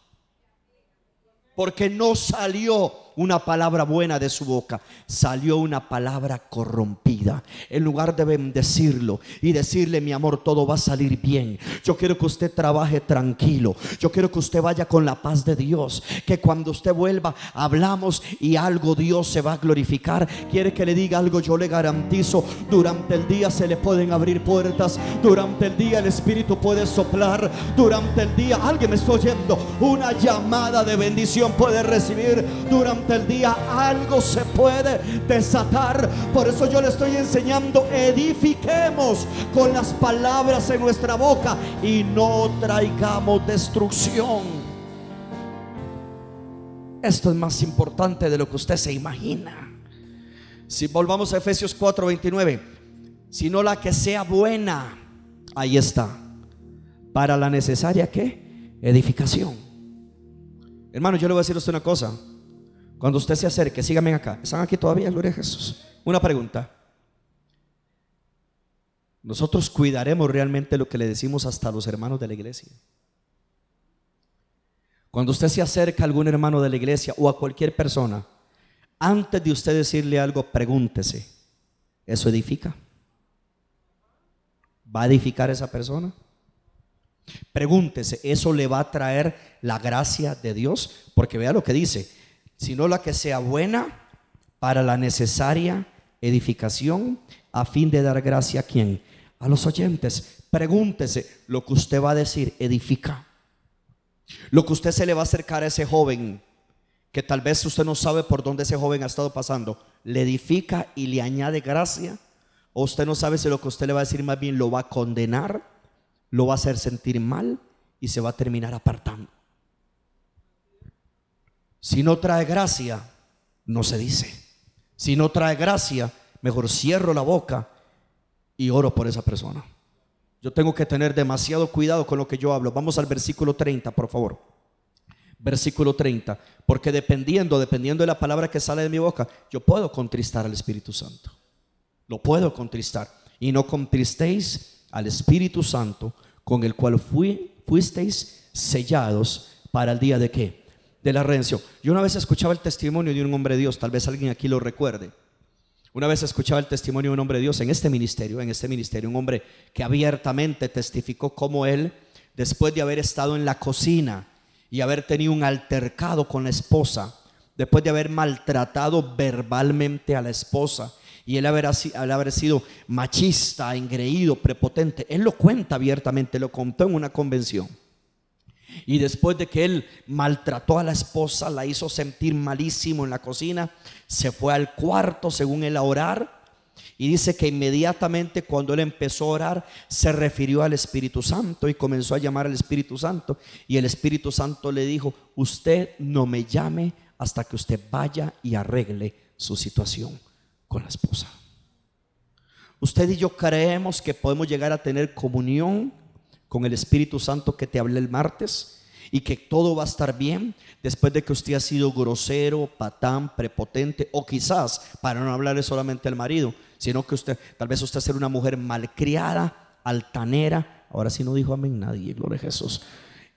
Porque no salió una palabra buena de su boca, salió una palabra corrompida. En lugar de bendecirlo y decirle, mi amor, todo va a salir bien. Yo quiero que usted trabaje tranquilo. Yo quiero que usted vaya con la paz de Dios. Que cuando usted vuelva, hablamos y algo Dios se va a glorificar. Quiere que le diga algo, yo le garantizo. Durante el día se le pueden abrir puertas. Durante el día el Espíritu puede soplar. Durante el día, alguien me está oyendo, una llamada de bendición puede recibir. Durante el día algo se puede desatar. Por eso yo le estoy enseñando, edifiquemos con las palabras en nuestra boca y no traigamos destrucción. Esto es más importante de lo que usted se imagina. Si volvamos a Efesios 4:29, sino la que sea buena, ahí está, para la necesaria que edificación. Hermano, yo le voy a decir a usted una cosa. Cuando usted se acerque, síganme acá. ¿Están aquí todavía, Gloria a Jesús? Una pregunta. nosotros cuidaremos realmente lo que le decimos hasta a los hermanos de la iglesia. Cuando usted se acerca a algún hermano de la iglesia o a cualquier persona, antes de usted decirle algo, pregúntese, ¿eso edifica? ¿Va a edificar esa persona? Pregúntese, ¿eso le va a traer la gracia de Dios? Porque vea lo que dice, sino la que sea buena para la necesaria edificación a fin de dar gracia a quien? A los oyentes. Pregúntese, lo que usted va a decir, edifica. Lo que usted se le va a acercar a ese joven, que tal vez usted no sabe por dónde ese joven ha estado pasando, le edifica y le añade gracia. O usted no sabe si lo que usted le va a decir más bien lo va a condenar, lo va a hacer sentir mal y se va a terminar apartando. Si no trae gracia, no se dice. Si no trae gracia, mejor cierro la boca y oro por esa persona. Yo tengo que tener demasiado cuidado con lo que yo hablo. Vamos al versículo 30, por favor. Versículo 30. Porque dependiendo, dependiendo de la palabra que sale de mi boca, yo puedo contristar al Espíritu Santo. Lo puedo contristar. Y no contristéis al Espíritu Santo con el cual fui, fuisteis sellados para el día de qué? De la redención. Yo una vez escuchaba el testimonio de un hombre de Dios, tal vez alguien aquí lo recuerde. Una vez escuchaba el testimonio de un hombre de Dios en este ministerio, en este ministerio, un hombre que abiertamente testificó cómo él, después de haber estado en la cocina y haber tenido un altercado con la esposa, después de haber maltratado verbalmente a la esposa y él haber, sido machista, engreído, prepotente, él lo cuenta abiertamente, lo contó en una convención. Y después de que él maltrató a la esposa, la hizo sentir malísimo en la cocina, se fue al cuarto según él a orar. Y dice que inmediatamente cuando él empezó a orar, se refirió al Espíritu Santo y comenzó a llamar al Espíritu Santo. Y el Espíritu Santo le dijo, usted no me llame hasta que usted vaya y arregle su situación con la esposa. Usted y yo creemos que podemos llegar a tener comunión con el Espíritu Santo que te hablé el martes y que todo va a estar bien después de que usted ha sido grosero, patán, prepotente o quizás, para no hablarle solamente al marido, sino que usted, tal vez usted sea una mujer malcriada, altanera. Ahora sí no dijo amén nadie, gloria a Jesús.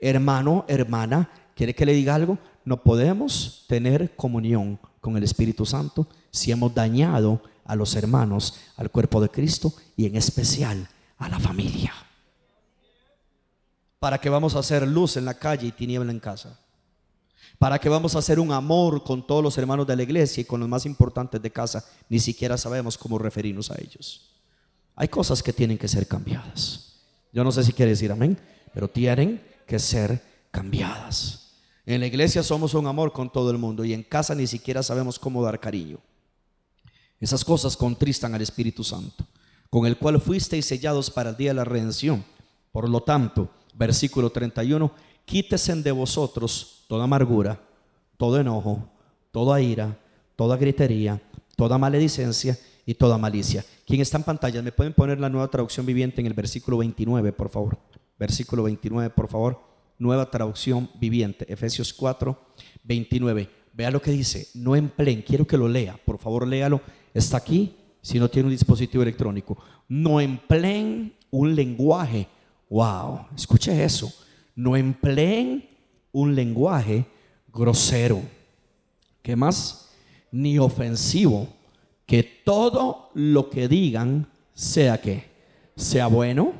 Hermano, hermana, ¿quiere que le diga algo? No podemos tener comunión con el Espíritu Santo si hemos dañado a los hermanos, al cuerpo de Cristo y en especial a la familia. ¿Para qué vamos a hacer luz en la calle y tiniebla en casa? ¿Para qué vamos a hacer un amor con todos los hermanos de la iglesia y con los más importantes de casa? Ni siquiera sabemos cómo referirnos a ellos. Hay cosas que tienen que ser cambiadas. Yo no sé si quiere decir amén, pero tienen que ser cambiadas. En la iglesia somos un amor con todo el mundo y en casa ni siquiera sabemos cómo dar cariño. Esas cosas contristan al Espíritu Santo, con el cual fuisteis sellados para el día de la redención. Por lo tanto, versículo 31, quítese de vosotros toda amargura, todo enojo, toda ira, toda gritería, toda maledicencia y toda malicia. Quien está en pantalla, ¿me pueden poner la nueva traducción viviente en el versículo 29, por favor? Versículo 29, por favor. Nueva traducción viviente, Efesios 4, 29. Vea lo que dice, no empleen, quiero que lo lea, por favor léalo. Está aquí, si no tiene un dispositivo electrónico. No empleen un lenguaje Wow, escuche eso. No empleen un lenguaje grosero. ¿Qué más? Ni ofensivo. Que todo lo que digan sea que sea bueno,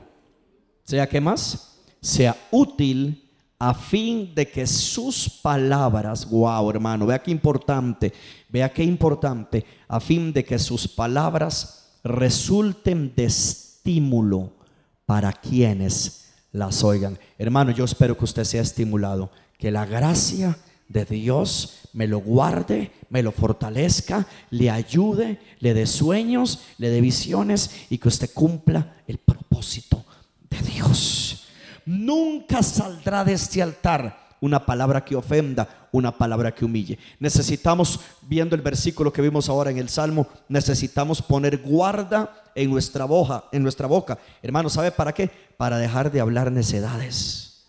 sea que más, sea útil a fin de que sus palabras, wow hermano, vea qué importante, vea qué importante, a fin de que sus palabras resulten de estímulo para quienes las oigan. Hermano, yo espero que usted sea estimulado, que la gracia de Dios me lo guarde, me lo fortalezca, le ayude, le dé sueños, le dé visiones y que usted cumpla el propósito de Dios. Nunca saldrá de este altar una palabra que ofenda, una palabra que humille. Necesitamos, viendo el versículo que vimos ahora en el Salmo, necesitamos poner guarda en nuestra boca, en nuestra boca. Hermano, ¿sabe para qué? Para dejar de hablar necedades.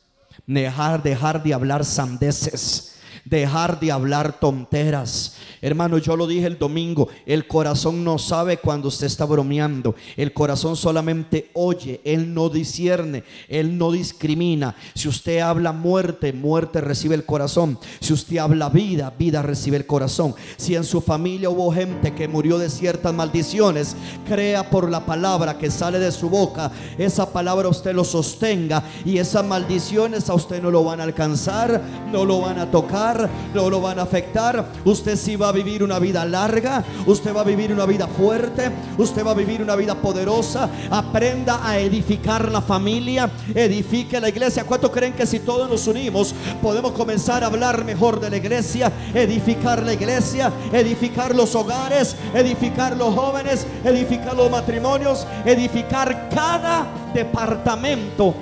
Dejar, dejar de hablar sandeces. Dejar de hablar tonteras. Hermano, yo lo dije el domingo, el corazón no sabe cuando usted está bromeando, el corazón solamente oye, él no discierne, él no discrimina. Si usted habla muerte, muerte recibe el corazón. Si usted habla vida, vida recibe el corazón. Si en su familia hubo gente que murió de ciertas maldiciones, crea por la palabra que sale de su boca, esa palabra usted lo sostenga y esas maldiciones a usted no lo van a alcanzar, no lo van a tocar, no lo van a afectar. Usted sí va a vivir una vida larga, usted va a vivir una vida fuerte, usted va a vivir una vida poderosa. Aprenda a edificar la familia, edifique la iglesia. ¿Cuánto creen que si todos nos unimos podemos comenzar a hablar mejor de la iglesia, edificar la iglesia, edificar los hogares, edificar los jóvenes, edificar los matrimonios, edificar cada departamento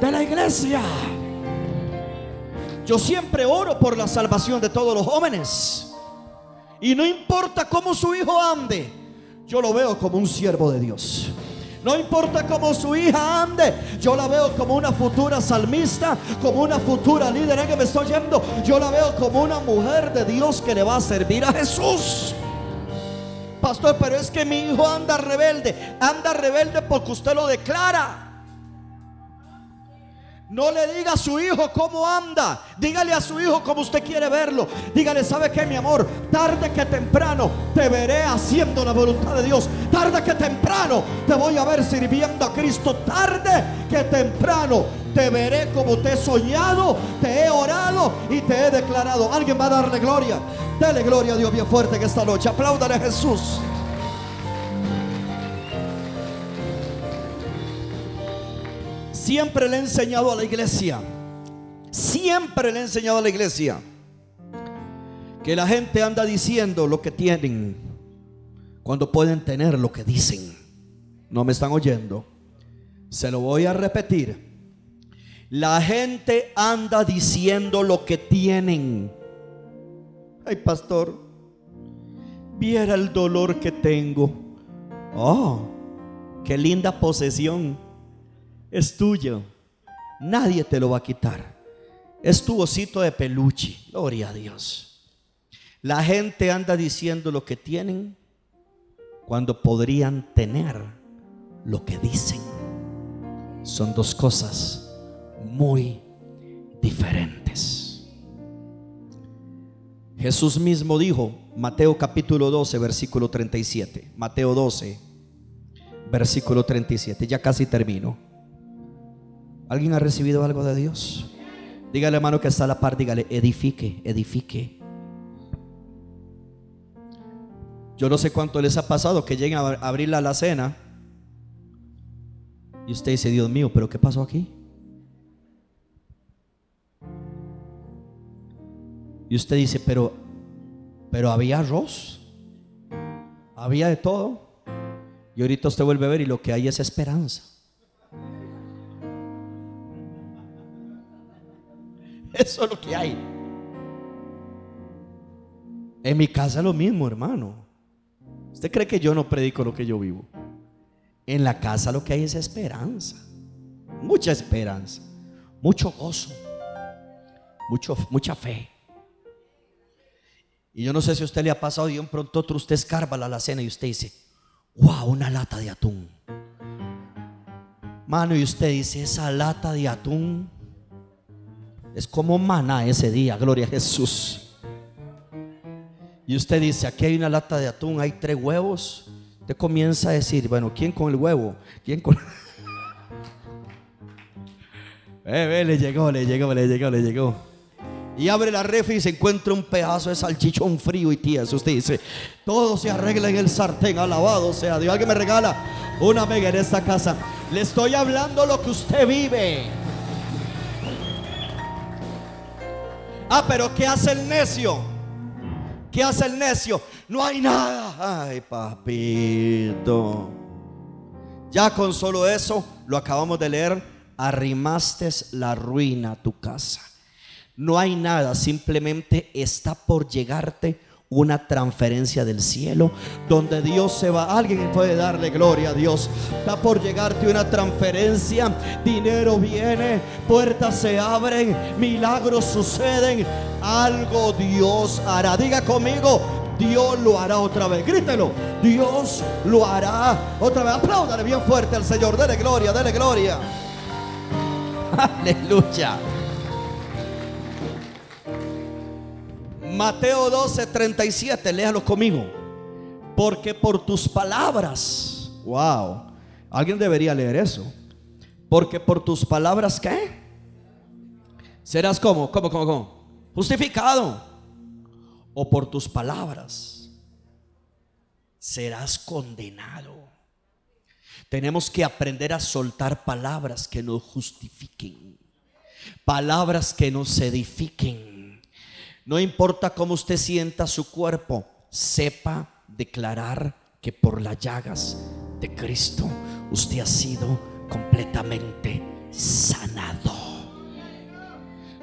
de la iglesia? Yo siempre oro por la salvación de todos los jóvenes. Y no importa cómo su hijo ande, yo lo veo como un siervo de Dios. No importa cómo su hija ande, yo la veo como una futura salmista, como una futura líder. ¿En que me estoy yendo? Yo la veo como una mujer de Dios que le va a servir a Jesús. Pastor, pero es que mi hijo anda rebelde. Anda rebelde porque usted lo declara. No le diga a su hijo cómo anda. Dígale a su hijo como usted quiere verlo. Dígale, ¿sabe qué, mi amor? Tarde que temprano te veré haciendo la voluntad de Dios. Tarde que temprano te voy a ver sirviendo a Cristo. Tarde que temprano te veré como te he soñado, te he orado y te he declarado. Alguien va a darle gloria. Dale gloria a Dios bien fuerte que esta noche. Apláudale a Jesús. Siempre le he enseñado a la iglesia, siempre le he enseñado a la iglesia que la gente anda diciendo lo que tienen cuando pueden tener lo que dicen. No me están oyendo. Se lo voy a repetir. La gente anda diciendo lo que tienen. Ay, pastor, viera el dolor que tengo. Oh, qué linda posesión es tuyo. Nadie te lo va a quitar. Es tu osito de peluche. Gloria a Dios. La gente anda diciendo lo que tienen cuando podrían tener lo que dicen. Son dos cosas muy diferentes. Jesús mismo dijo, Mateo capítulo 12, versículo 37. Mateo 12, versículo 37. Ya casi termino. ¿Alguien ha recibido algo de Dios? Dígale hermano que está a la par, dígale, edifique, edifique. Yo no sé cuánto les ha pasado que lleguen a abrir la alacena y usted dice, Dios mío, pero ¿qué pasó aquí? Y usted dice, pero, pero había arroz, había de todo. Y ahorita usted vuelve a ver y lo que hay es esperanza. Eso es lo que hay. En mi casa lo mismo, hermano. ¿Usted cree que yo no predico lo que yo vivo? En la casa lo que hay es esperanza. Mucha esperanza. Mucho gozo. Mucho, mucha fe. Y yo no sé si a usted le ha pasado y un pronto otro usted escarba la cena y usted dice, wow, una lata de atún. Mano, y usted dice, esa lata de atún es como maná ese día, gloria a Jesús. Y usted dice, aquí hay una lata de atún, hay tres huevos. Usted comienza a decir, bueno, ¿quién con el huevo? ¿Quién con... eh, le llegó, le llegó, le llegó, le llegó. Y abre la refri y se encuentra un pedazo de salchichón frío y tieso. Usted dice, todo se arregla en el sartén, alabado sea Dios. Alguien me regala una mega en esta casa. Le estoy hablando lo que usted vive. Ah, pero ¿qué hace el necio? ¿Qué hace el necio? No hay nada. Ay, papito. Ya con solo eso, lo acabamos de leer, arrimaste la ruina a tu casa. No hay nada, simplemente está por llegarte una transferencia del cielo donde Dios se va. Alguien puede darle gloria a Dios. Está por llegarte una transferencia. Dinero viene, puertas se abren, milagros suceden. Algo Dios hará. Diga conmigo, Dios lo hará otra vez. Grítelo. Dios lo hará otra vez. Apláudale bien fuerte al Señor. Dele gloria, dele gloria. Aleluya. Mateo 12, 37, léalo conmigo. Porque por tus palabras, wow, alguien debería leer eso. Porque por tus palabras, ¿qué? Serás como, como, como, como, justificado. O por tus palabras, serás condenado. Tenemos que aprender a soltar palabras que nos justifiquen, palabras que nos edifiquen no importa cómo usted sienta su cuerpo, sepa declarar que por las llagas de Cristo usted ha sido completamente sanado.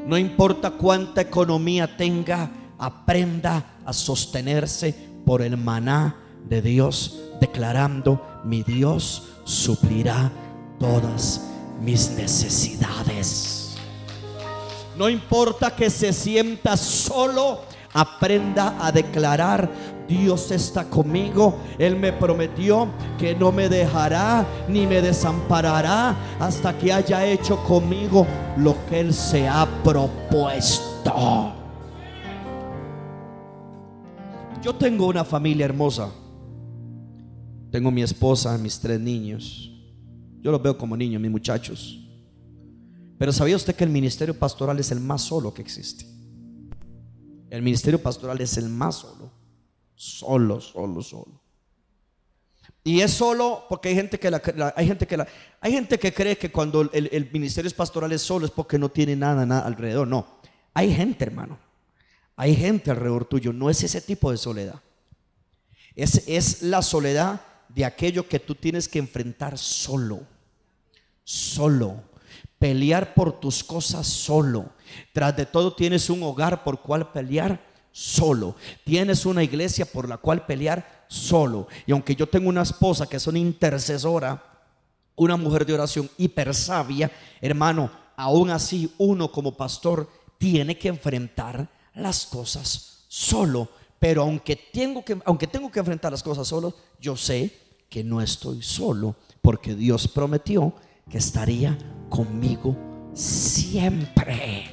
No importa cuánta economía tenga, aprenda a sostenerse por el maná de Dios, declarando, mi Dios suplirá todas mis necesidades. No importa que se sienta solo, aprenda a declarar, Dios está conmigo. Él me prometió que no me dejará ni me desamparará hasta que haya hecho conmigo lo que Él se ha propuesto. Yo tengo una familia hermosa. Tengo mi esposa, mis tres niños. Yo los veo como niños, mis muchachos. Pero ¿sabía usted que el ministerio pastoral es el más solo que existe? El ministerio pastoral es el más solo. Solo, solo, solo. Y es solo porque hay gente que la, hay gente que hay gente que cree que cuando el, ministerio pastoral es solo es porque no tiene nada, nada alrededor. No, hay gente, hermano. Hay gente alrededor tuyo. No es ese tipo de soledad. Es, es la soledad de aquello que tú tienes que enfrentar solo. Solo pelear por tus cosas solo. Tras de todo tienes un hogar por cual pelear solo. Tienes una iglesia por la cual pelear solo. Y aunque yo tengo una esposa que es una intercesora, una mujer de oración hiper sabia, hermano, aún así uno como pastor tiene que enfrentar las cosas solo. Pero aunque tengo que, aunque tengo que enfrentar las cosas solo, yo sé que no estoy solo, porque Dios prometió que estaría conmigo siempre.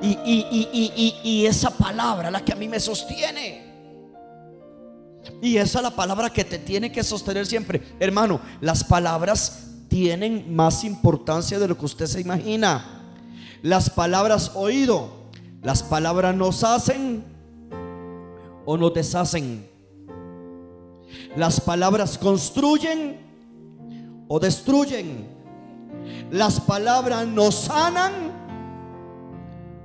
Y, esa palabra, la que a mí me sostiene. Y esa es la palabra que te tiene que sostener siempre. Hermano, las palabras tienen más importancia de lo que usted se imagina. Las palabras oído, las palabras nos hacen o nos deshacen. Las palabras construyen o destruyen. Las palabras nos sanan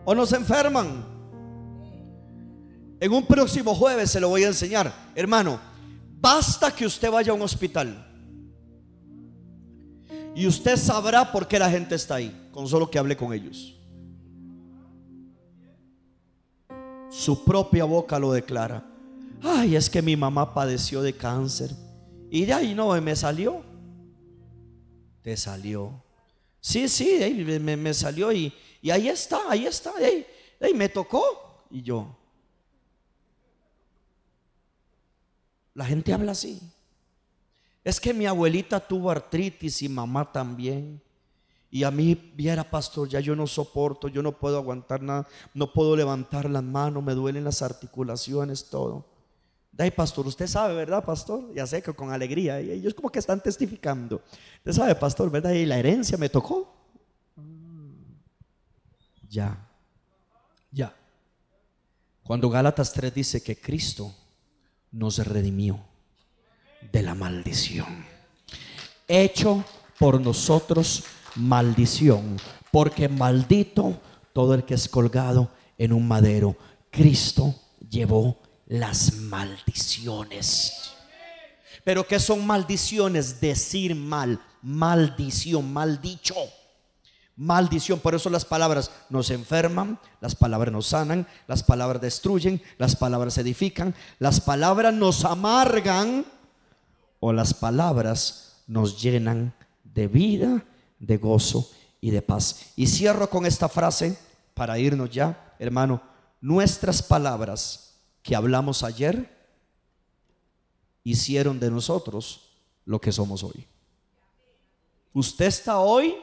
o nos enferman. En un próximo jueves se lo voy a enseñar. Hermano, basta que usted vaya a un hospital. Y usted sabrá por qué la gente está ahí, con solo que hable con ellos. Su propia boca lo declara. Ay, es que mi mamá padeció de cáncer. Y de ahí no me salió te salió. Sí, sí, me, salió y, y, ahí está, ahí está, ahí, ahí me tocó. Y yo, la gente habla así. Es que mi abuelita tuvo artritis y mamá también. Y a mí, viera pastor, ya yo no soporto, yo no puedo aguantar nada, no puedo levantar las manos, me duelen las articulaciones, todo. Ay, pastor, usted sabe, ¿verdad, pastor? Ya sé que con alegría. Y ellos como que están testificando. Usted sabe, pastor, ¿verdad? Y la herencia me tocó. Ya. Ya. Cuando Gálatas 3 dice que Cristo nos redimió de la maldición. Hecho por nosotros maldición. Porque maldito todo el que es colgado en un madero. Cristo llevó las maldiciones. Pero ¿qué son maldiciones? Decir mal, maldición, mal dicho. maldición. Por eso las palabras nos enferman, las palabras nos sanan, las palabras destruyen, las palabras edifican, las palabras nos amargan o las palabras nos llenan de vida, de gozo y de paz. Y cierro con esta frase para irnos ya, hermano. Nuestras palabras que hablamos ayer hicieron de nosotros lo que somos hoy. Usted está hoy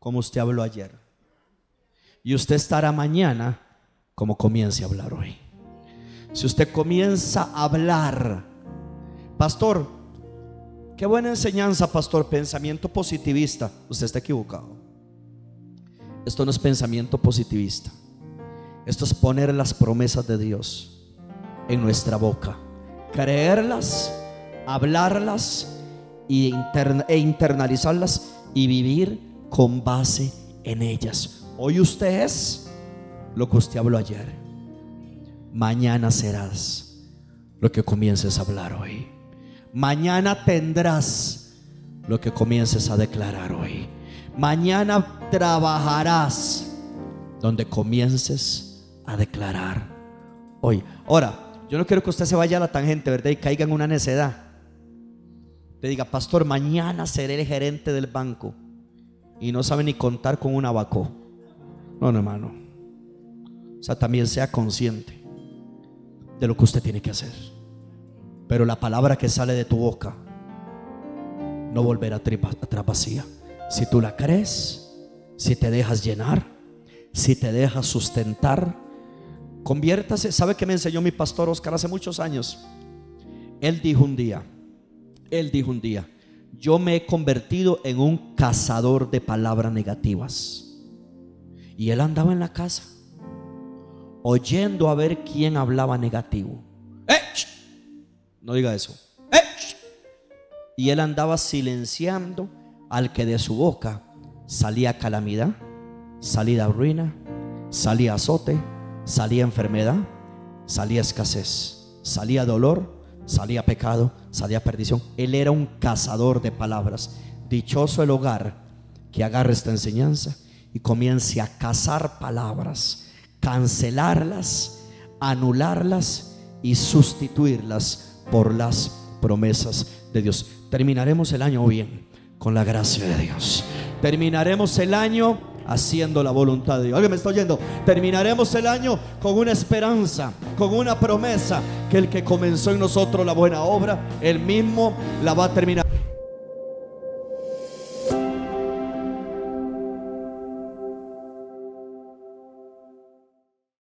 como usted habló ayer. Y usted estará mañana como comience a hablar hoy. Si usted comienza a hablar, pastor, qué buena enseñanza, pastor, pensamiento positivista. Usted está equivocado. Esto no es pensamiento positivista. Esto es poner las promesas de Dios en nuestra boca, creerlas, hablarlas e, internalizarlas y vivir con base en ellas. Hoy usted es lo que usted habló ayer. Mañana serás lo que comiences a hablar hoy. Mañana tendrás lo que comiences a declarar hoy. Mañana trabajarás donde comiences a declarar hoy. Ahora, yo no quiero que usted se vaya a la tangente, ¿verdad? Y caiga en una necedad. Te diga, pastor, mañana seré el gerente del banco y no sabe ni contar con un abaco. No, no, hermano. O sea, también sea consciente de lo que usted tiene que hacer. Pero la palabra que sale de tu boca no volverá atrás vacía. Si tú la crees, si te dejas llenar, si te dejas sustentar, conviértase. ¿Sabe que me enseñó mi pastor Oscar hace muchos años? Él dijo un día, él dijo un día, yo me he convertido en un cazador de palabras negativas. Y él andaba en la casa, oyendo a ver quién hablaba negativo. ¡Eh! No diga eso. ¡Eh! Y él andaba silenciando al que de su boca salía calamidad, salía ruina, salía azote, salía enfermedad, salía escasez, salía dolor, salía pecado, salía perdición. Él era un cazador de palabras. Dichoso el hogar que agarre esta enseñanza y comience a cazar palabras, cancelarlas, anularlas y sustituirlas por las promesas de Dios. Terminaremos el año bien con la gracia de Dios. Terminaremos el año haciendo la voluntad de Dios. ¿Alguien me está oyendo? Terminaremos el año con una esperanza, con una promesa, que el que comenzó en nosotros la buena obra, él mismo la va a terminar.